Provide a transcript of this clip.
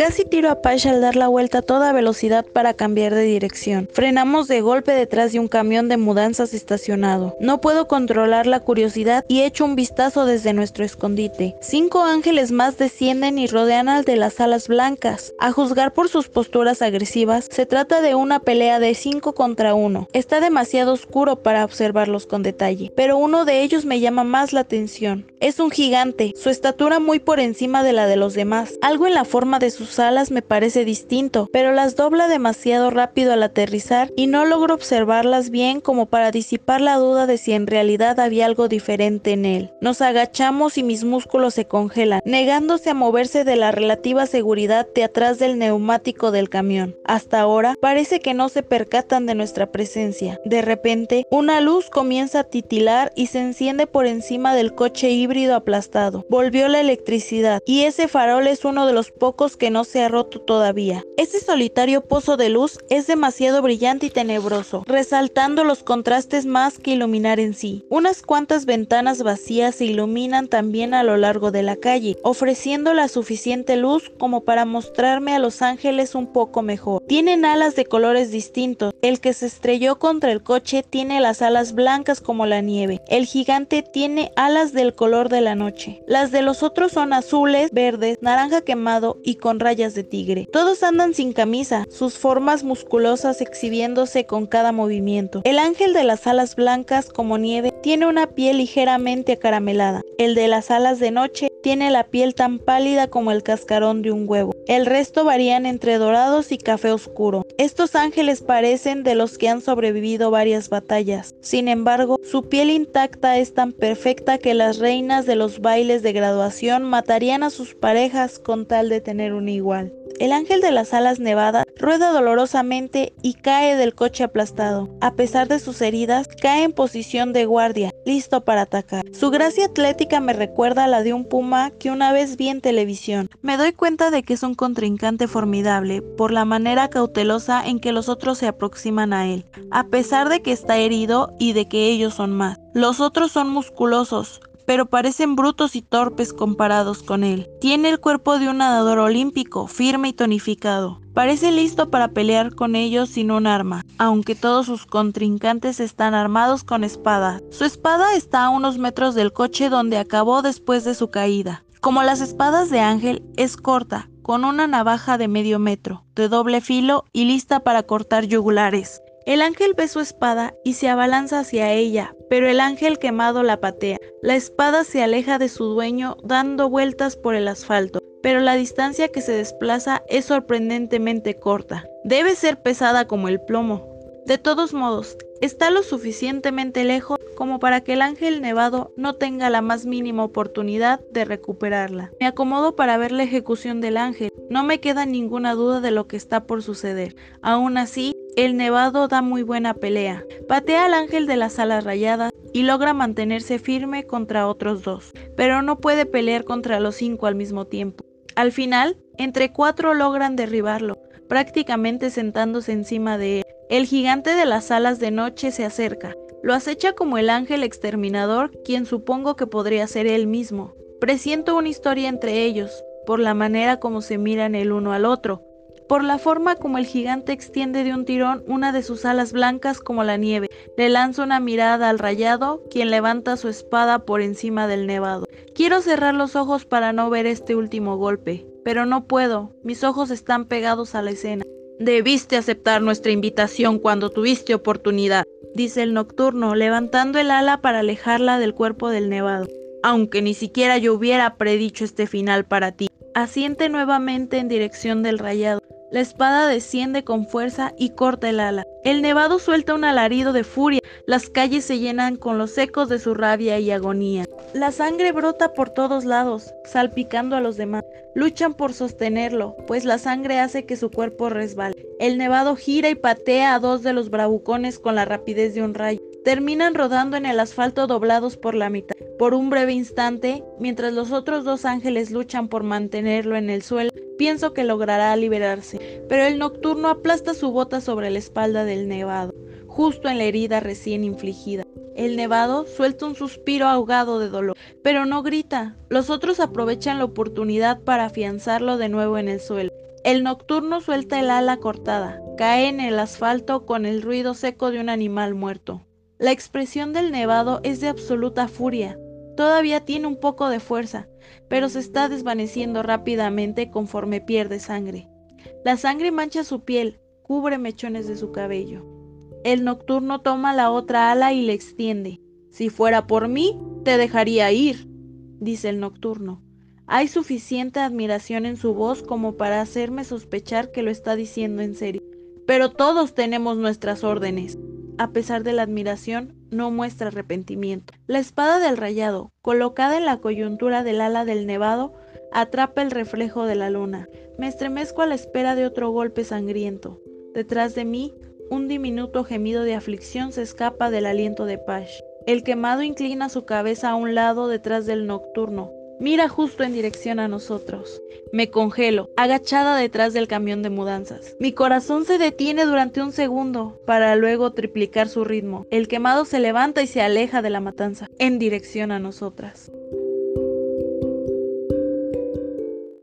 Casi tiro a Pasha al dar la vuelta a toda velocidad para cambiar de dirección. Frenamos de golpe detrás de un camión de mudanzas estacionado. No puedo controlar la curiosidad y echo un vistazo desde nuestro escondite. Cinco ángeles más descienden y rodean al de las alas blancas. A juzgar por sus posturas agresivas, se trata de una pelea de 5 contra 1. Está demasiado oscuro para observarlos con detalle, pero uno de ellos me llama más la atención. Es un gigante, su estatura muy por encima de la de los demás. Algo en la forma de sus alas me parece distinto, pero las dobla demasiado rápido al aterrizar y no logro observarlas bien como para disipar la duda de si en realidad había algo diferente en él. Nos agachamos y mis músculos se congelan, negándose a moverse de la relativa seguridad de atrás del neumático del camión. Hasta ahora parece que no se percatan de nuestra presencia. De repente, una luz comienza a titilar y se enciende por encima del coche híbrido aplastado. Volvió la electricidad y ese farol es uno de los pocos que no se ha roto todavía. Ese solitario pozo de luz es demasiado brillante y tenebroso, resaltando los contrastes más que iluminar en sí. Unas cuantas ventanas vacías se iluminan también a lo largo de la calle, ofreciendo la suficiente luz como para mostrarme a los ángeles un poco mejor. Tienen alas de colores distintos. El que se estrelló contra el coche tiene las alas blancas como la nieve. El gigante tiene alas del color de la noche. Las de los otros son azules, verdes, naranja quemado y con de tigre. Todos andan sin camisa, sus formas musculosas exhibiéndose con cada movimiento. El ángel de las alas blancas como nieve tiene una piel ligeramente acaramelada. El de las alas de noche tiene la piel tan pálida como el cascarón de un huevo. El resto varían entre dorados y café oscuro. Estos ángeles parecen de los que han sobrevivido varias batallas. Sin embargo, su piel intacta es tan perfecta que las reinas de los bailes de graduación matarían a sus parejas con tal de tener un igual. El ángel de las alas nevadas rueda dolorosamente y cae del coche aplastado. A pesar de sus heridas, cae en posición de guardia, listo para atacar. Su gracia atlética me recuerda a la de un puma que una vez vi en televisión. Me doy cuenta de que es un contrincante formidable por la manera cautelosa en que los otros se aproximan a él, a pesar de que está herido y de que ellos son más. Los otros son musculosos, pero parecen brutos y torpes comparados con él. Tiene el cuerpo de un nadador olímpico, firme y tonificado. Parece listo para pelear con ellos sin un arma, aunque todos sus contrincantes están armados con espadas. Su espada está a unos metros del coche donde acabó después de su caída. Como las espadas de Ángel, es corta, con una navaja de medio metro, de doble filo y lista para cortar yugulares. El ángel ve su espada y se abalanza hacia ella, pero el ángel quemado la patea. La espada se aleja de su dueño dando vueltas por el asfalto, pero la distancia que se desplaza es sorprendentemente corta. Debe ser pesada como el plomo. De todos modos, está lo suficientemente lejos como para que el ángel nevado no tenga la más mínima oportunidad de recuperarla. Me acomodo para ver la ejecución del ángel. No me queda ninguna duda de lo que está por suceder. Aún así, el nevado da muy buena pelea. Patea al ángel de las alas rayadas y logra mantenerse firme contra otros dos, pero no puede pelear contra los cinco al mismo tiempo. Al final, entre cuatro logran derribarlo, prácticamente sentándose encima de él. El gigante de las alas de noche se acerca. Lo acecha como el ángel exterminador, quien supongo que podría ser él mismo. Presiento una historia entre ellos, por la manera como se miran el uno al otro, por la forma como el gigante extiende de un tirón una de sus alas blancas como la nieve. Le lanza una mirada al rayado, quien levanta su espada por encima del nevado. Quiero cerrar los ojos para no ver este último golpe, pero no puedo, mis ojos están pegados a la escena. Debiste aceptar nuestra invitación cuando tuviste oportunidad, dice el nocturno, levantando el ala para alejarla del cuerpo del nevado. Aunque ni siquiera yo hubiera predicho este final para ti. Asiente nuevamente en dirección del rayado. La espada desciende con fuerza y corta el ala. El nevado suelta un alarido de furia. Las calles se llenan con los ecos de su rabia y agonía. La sangre brota por todos lados, salpicando a los demás. Luchan por sostenerlo, pues la sangre hace que su cuerpo resbale. El nevado gira y patea a dos de los bravucones con la rapidez de un rayo. Terminan rodando en el asfalto doblados por la mitad. Por un breve instante, mientras los otros dos ángeles luchan por mantenerlo en el suelo, pienso que logrará liberarse, pero el nocturno aplasta su bota sobre la espalda del nevado, justo en la herida recién infligida. El nevado suelta un suspiro ahogado de dolor, pero no grita. Los otros aprovechan la oportunidad para afianzarlo de nuevo en el suelo. El nocturno suelta el ala cortada, cae en el asfalto con el ruido seco de un animal muerto. La expresión del nevado es de absoluta furia. Todavía tiene un poco de fuerza, pero se está desvaneciendo rápidamente conforme pierde sangre. La sangre mancha su piel, cubre mechones de su cabello. El nocturno toma la otra ala y le extiende. Si fuera por mí, te dejaría ir, dice el nocturno. Hay suficiente admiración en su voz como para hacerme sospechar que lo está diciendo en serio. Pero todos tenemos nuestras órdenes. A pesar de la admiración, no muestra arrepentimiento. La espada del rayado, colocada en la coyuntura del ala del nevado, atrapa el reflejo de la luna. Me estremezco a la espera de otro golpe sangriento. Detrás de mí, un diminuto gemido de aflicción se escapa del aliento de Pash. El quemado inclina su cabeza a un lado detrás del nocturno. Mira justo en dirección a nosotros. Me congelo, agachada detrás del camión de mudanzas. Mi corazón se detiene durante un segundo para luego triplicar su ritmo. El quemado se levanta y se aleja de la matanza, en dirección a nosotras.